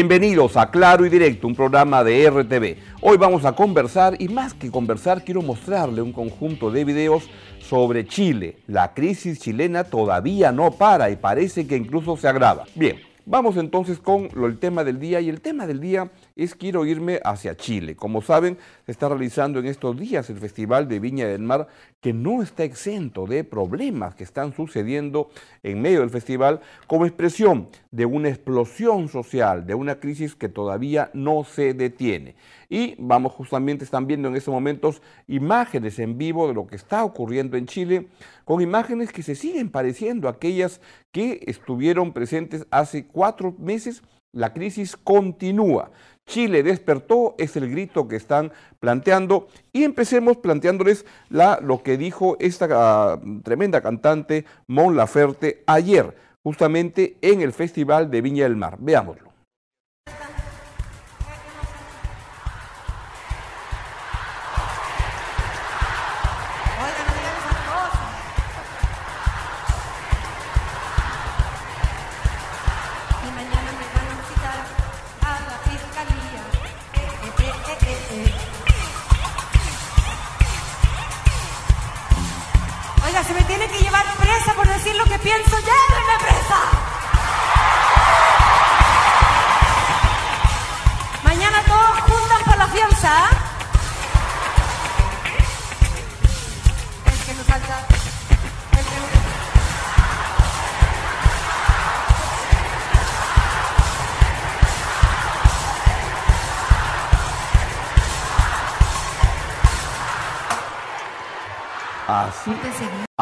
Bienvenidos a Claro y Directo, un programa de RTV. Hoy vamos a conversar y más que conversar quiero mostrarle un conjunto de videos sobre Chile. La crisis chilena todavía no para y parece que incluso se agrava. Bien, vamos entonces con el tema del día y el tema del día es quiero irme hacia Chile. Como saben, se está realizando en estos días el Festival de Viña del Mar, que no está exento de problemas que están sucediendo en medio del festival como expresión de una explosión social, de una crisis que todavía no se detiene. Y vamos justamente, están viendo en estos momentos imágenes en vivo de lo que está ocurriendo en Chile, con imágenes que se siguen pareciendo a aquellas que estuvieron presentes hace cuatro meses. La crisis continúa. Chile despertó, es el grito que están planteando. Y empecemos planteándoles la, lo que dijo esta uh, tremenda cantante Mon Laferte ayer, justamente en el Festival de Viña del Mar. Veámoslo.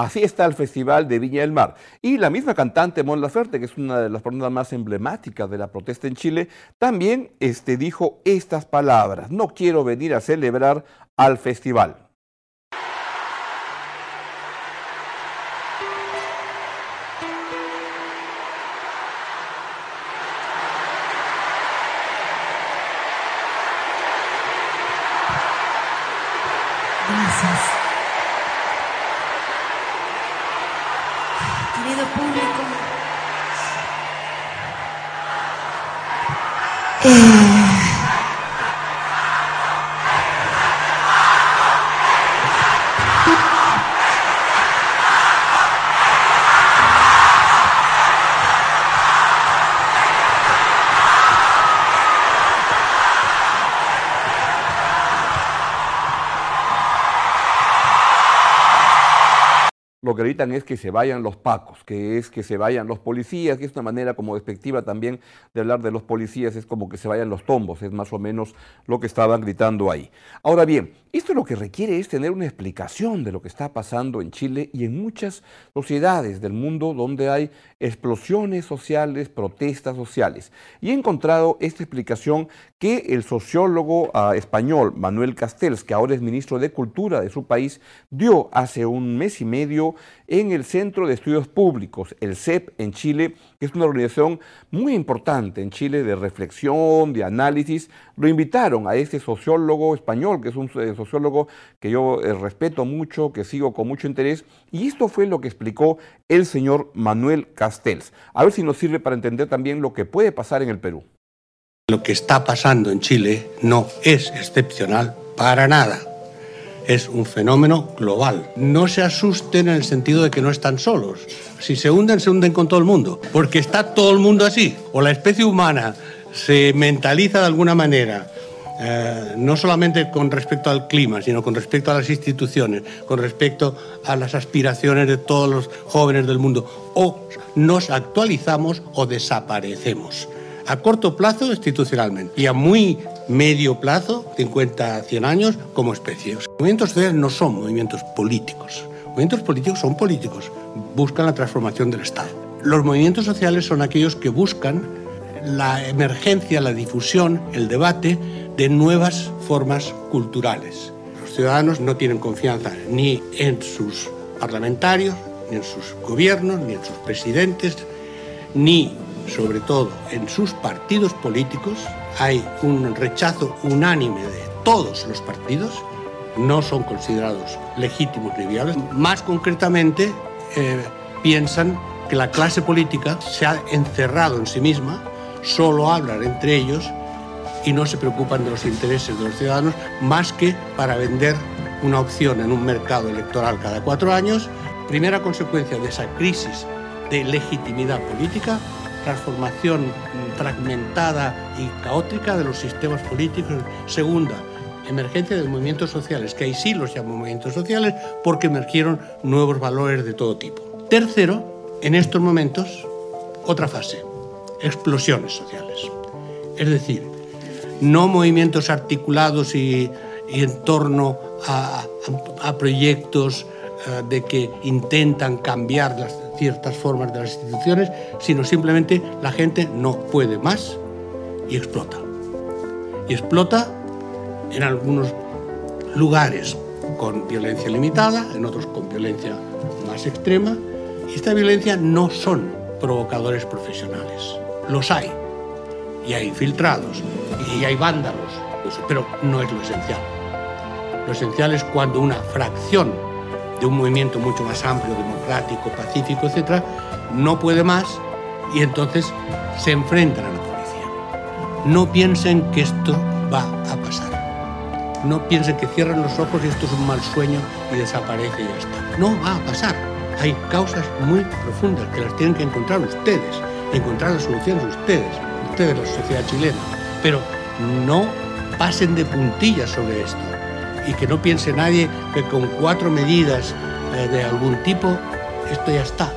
Así, está el Festival de Viña del Mar. Y la misma cantante Mon Laferte, que es una de las personas más emblemáticas de la protesta en Chile, también este, dijo estas palabras, no quiero venir a celebrar al festival. querido público. É... lo que gritan es que se vayan los pacos, que es que se vayan los policías, que es una manera como despectiva también de hablar de los policías, es como que se vayan los tombos, es más o menos lo que estaban gritando ahí. Ahora bien, esto lo que requiere es tener una explicación de lo que está pasando en Chile y en muchas sociedades del mundo donde hay explosiones sociales, protestas sociales. Y he encontrado esta explicación que el sociólogo uh, español Manuel Castells, que ahora es ministro de Cultura de su país, dio hace un mes y medio en el Centro de Estudios Públicos, el CEP en Chile, que es una organización muy importante en Chile de reflexión, de análisis. Lo invitaron a este sociólogo español, que es un eh, sociólogo que yo eh, respeto mucho, que sigo con mucho interés, y esto fue lo que explicó el señor Manuel Castells. A ver si nos sirve para entender también lo que puede pasar en el Perú. Lo que está pasando en Chile no es excepcional para nada. Es un fenómeno global. No se asusten en el sentido de que no están solos. Si se hunden, se hunden con todo el mundo. Porque está todo el mundo así. O la especie humana se mentaliza de alguna manera, eh, no solamente con respecto al clima, sino con respecto a las instituciones, con respecto a las aspiraciones de todos los jóvenes del mundo. O nos actualizamos o desaparecemos a corto plazo institucionalmente y a muy medio plazo, 50 a 100 años, como especie. Los movimientos sociales no son movimientos políticos. Los movimientos políticos son políticos, buscan la transformación del Estado. Los movimientos sociales son aquellos que buscan la emergencia, la difusión, el debate de nuevas formas culturales. Los ciudadanos no tienen confianza ni en sus parlamentarios, ni en sus gobiernos, ni en sus presidentes, ni sobre todo en sus partidos políticos, hay un rechazo unánime de todos los partidos, no son considerados legítimos ni viables. Más concretamente, eh, piensan que la clase política se ha encerrado en sí misma, solo hablan entre ellos y no se preocupan de los intereses de los ciudadanos más que para vender una opción en un mercado electoral cada cuatro años. Primera consecuencia de esa crisis de legitimidad política, transformación fragmentada y caótica de los sistemas políticos. Segunda, emergencia de movimientos sociales, que ahí sí los llamo movimientos sociales porque emergieron nuevos valores de todo tipo. Tercero, en estos momentos, otra fase, explosiones sociales. Es decir, no movimientos articulados y, en torno a, proyectos eh, de que intentan cambiar las ciertas formas de las instituciones, sino simplemente la gente no puede más y explota. Y explota en algunos lugares con violencia limitada, en otros con violencia más extrema. Y esta violencia no son provocadores profesionales. Los hay. Y hay infiltrados. Y hay vándalos. Pero no es lo esencial. Lo esencial es cuando una fracción de un movimiento mucho más amplio, democrático, pacífico, etc., no puede más y entonces se enfrentan a la policía. No piensen que esto va a pasar. No piensen que cierran los ojos y esto es un mal sueño y desaparece y ya está. No va a pasar. Hay causas muy profundas que las tienen que encontrar ustedes, encontrar las soluciones ustedes, ustedes, la sociedad chilena. Pero no pasen de puntillas sobre esto y que no piense nadie que con cuatro medidas eh, de algún tipo esto ya está.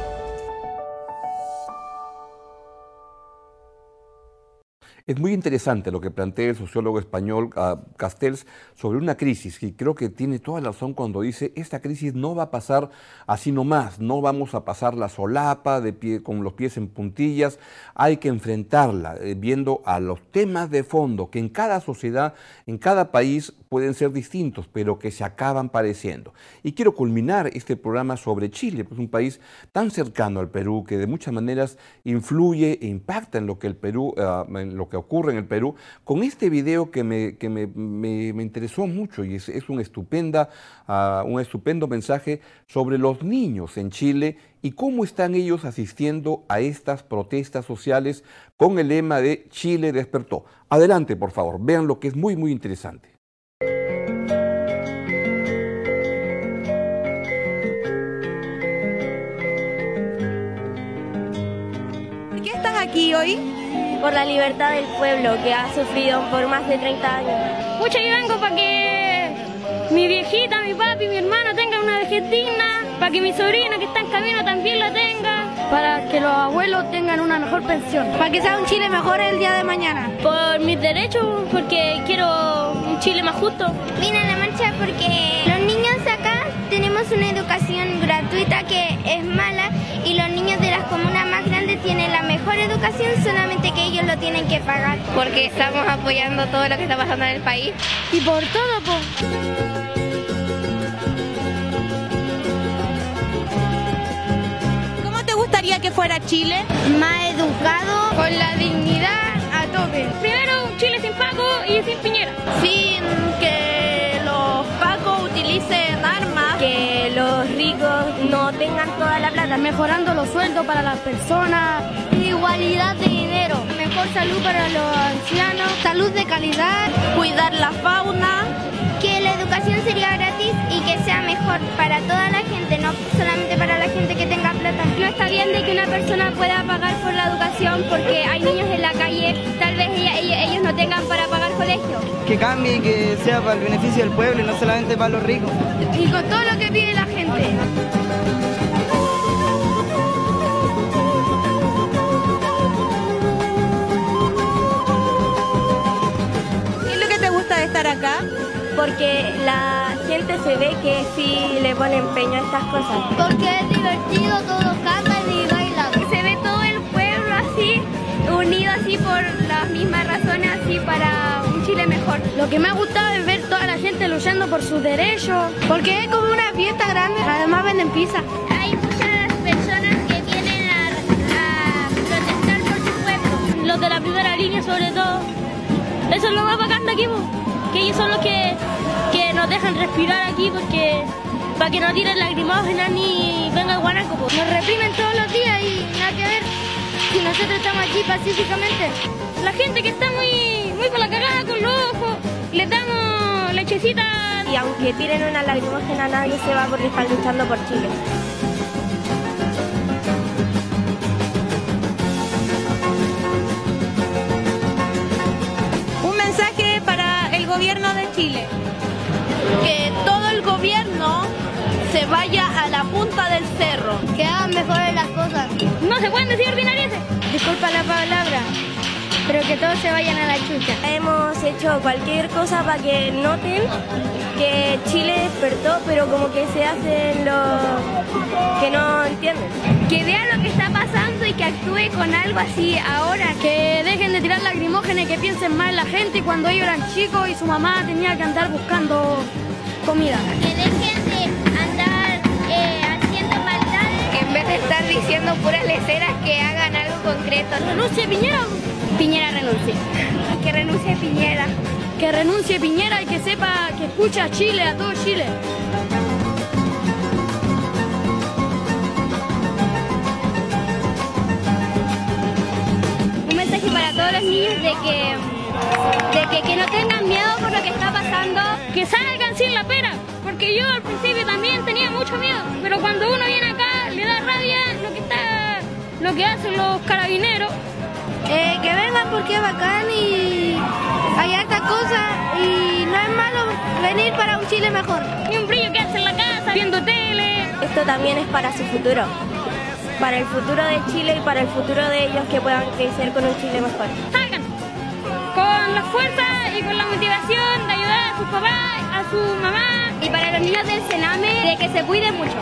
Es muy interesante lo que plantea el sociólogo español ah, Castells sobre una crisis y creo que tiene toda la razón cuando dice esta crisis no va a pasar así nomás, no vamos a pasar la solapa de pie, con los pies en puntillas, hay que enfrentarla eh, viendo a los temas de fondo que en cada sociedad, en cada país pueden ser distintos, pero que se acaban pareciendo. Y quiero culminar este programa sobre Chile, pues un país tan cercano al Perú que de muchas maneras influye e impacta en lo que el Perú, ah, en lo que ocurre en el Perú, con este video que me, que me, me, interesó mucho y es, un, estupenda, uh, un estupendo mensaje sobre los niños en Chile y cómo están ellos asistiendo a estas protestas sociales con el lema de Chile despertó. Adelante, por favor, vean lo que es muy, muy interesante. Hoy? por la libertad del pueblo que ha sufrido por más de 30 años. Mucho yo vengo para que mi viejita, mi papi, mi hermano tengan una vejez digna, para que mi sobrina que está en camino también la tenga, para que los abuelos tengan una mejor pensión, para que sea un Chile mejor el día de mañana. Por mis derechos, porque quiero un Chile más justo. Vine a la marcha porque los niños acá tenemos una educación gratuita que es mala y los niños de las comunas más tienen la mejor educación, solamente que ellos lo tienen que pagar. Porque estamos apoyando todo lo que está pasando en el país. Y por todo, pues. ¿Cómo te gustaría que fuera Chile? Más educado, con la dignidad a tope. Primero un Chile sin Paco y sin Piñera. Sin Utilicen armas, que los ricos no tengan toda la plata. Mejorando los sueldos para las personas. Igualdad de dinero. Mejor salud para los ancianos. Salud de calidad. Cuidar la fauna. Que la educación sería gratis y que sea mejor para toda la gente, no solamente para la gente que tenga plata. No está bien de que una persona pueda pagar por la educación porque hay niños en la calle, tal vez ellos no tengan para pagar colegio. Que cambie y que sea para el beneficio del pueblo y no solamente para los ricos. Y con todo lo que pide la gente. estar acá? Porque la gente se ve que sí le pone empeño a estas cosas. Porque es divertido, todos cantan Lo que me ha gustado es ver toda la gente luchando por sus derechos, porque es como una fiesta grande, además venden pizza. Hay muchas personas que vienen a, a protestar por su pueblo. Los de la primera línea sobre todo. Eso es lo más bacán de aquí, que ellos son los que, que nos dejan respirar aquí porque para que no tiren lagrimógenas ni venga el guanaco. Nos reprimen todos los días y nada que ver. si nosotros estamos aquí pacíficamente? La gente que está muy, muy por la cagada Y aunque tiren una lagrimógena, nadie se va porque están luchando por Chile. Un mensaje para el gobierno de Chile. Que todo el gobierno se vaya a la punta del cerro. Que hagan mejores las cosas. No se pueden decir ordinarias. Disculpa la palabra, pero que todos se vayan a la chucha. Hemos hecho cualquier cosa para que noten que Chile despertó, pero como que se hacen los que no entienden. Que vean lo que está pasando y que actúe con algo así ahora. Que dejen de tirar lagrimógenas y que piensen mal en la gente cuando ellos eran chicos y su mamá tenía que andar buscando comida. Que dejen de andar eh, haciendo maldades. Que en vez de estar diciendo puras leceras, que hagan algo concreto. Renuncie Piñera. Piñera renuncie. Que renuncie Piñera. Que renuncie Piñera y que sepa que escucha a Chile, a todo Chile. Un mensaje para todos los niños de que, de que, que no tengan miedo por lo que está pasando. Que salgan sin la pena. Porque yo al principio también tenía mucho miedo. Pero cuando uno viene acá, le da rabia lo que está, lo que hacen los carabineros. Eh, que vengan porque es bacán y hay esta cosa y no es malo venir para un Chile mejor. Y un brillo quedarse en la casa, viendo tele. Esto también es para su futuro, para el futuro de Chile y para el futuro de ellos que puedan crecer con un Chile mejor. Salgan con la fuerza y con la motivación de ayudar a sus papás, a su mamá. Y para los niños del Sename, de que se cuiden mucho.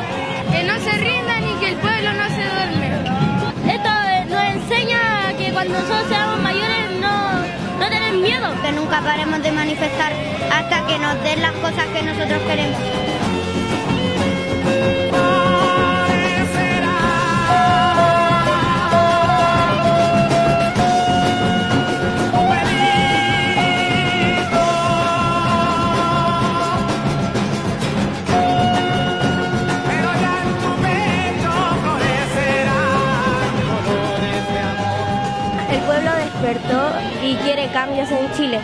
Que no se rindan y que el pueblo no se duerme. Esto nos enseña que cuando nosotros seamos mayores no, no tener miedo. Que nunca paremos de manifestar hasta que nos den las cosas que nosotros queremos. Quiere cambios en Chile.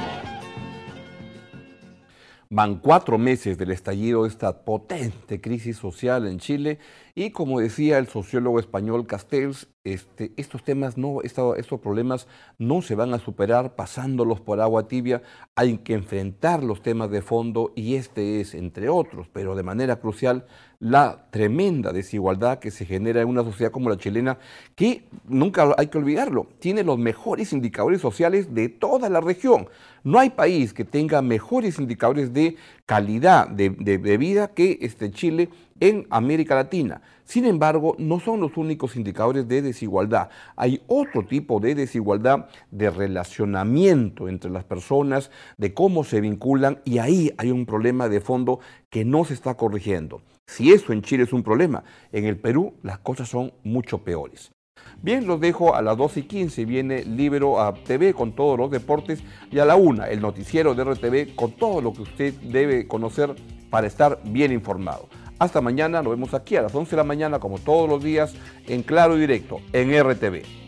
Van cuatro meses del estallido de esta potente crisis social en Chile y como decía el sociólogo español Castells, este, estos temas, no, estos problemas no se van a superar pasándolos por agua tibia, hay que enfrentar los temas de fondo y este es, entre otros, pero de manera crucial, la tremenda desigualdad que se genera en una sociedad como la chilena, que nunca hay que olvidarlo, tiene los mejores indicadores sociales de toda la región. No hay país que tenga mejores indicadores de calidad de, vida que este Chile en América Latina. Sin embargo, no son los únicos indicadores de desigualdad. Hay otro tipo de desigualdad de relacionamiento entre las personas, de cómo se vinculan, y ahí hay un problema de fondo que no se está corrigiendo. Si eso en Chile es un problema, en el Perú las cosas son mucho peores. Bien, los dejo a las 12 y 15. Viene Libero a TV con todos los deportes y a la 1 el noticiero de RTV con todo lo que usted debe conocer para estar bien informado. Hasta mañana, nos vemos aquí a las 11 de la mañana como todos los días en Claro y Directo en RTV.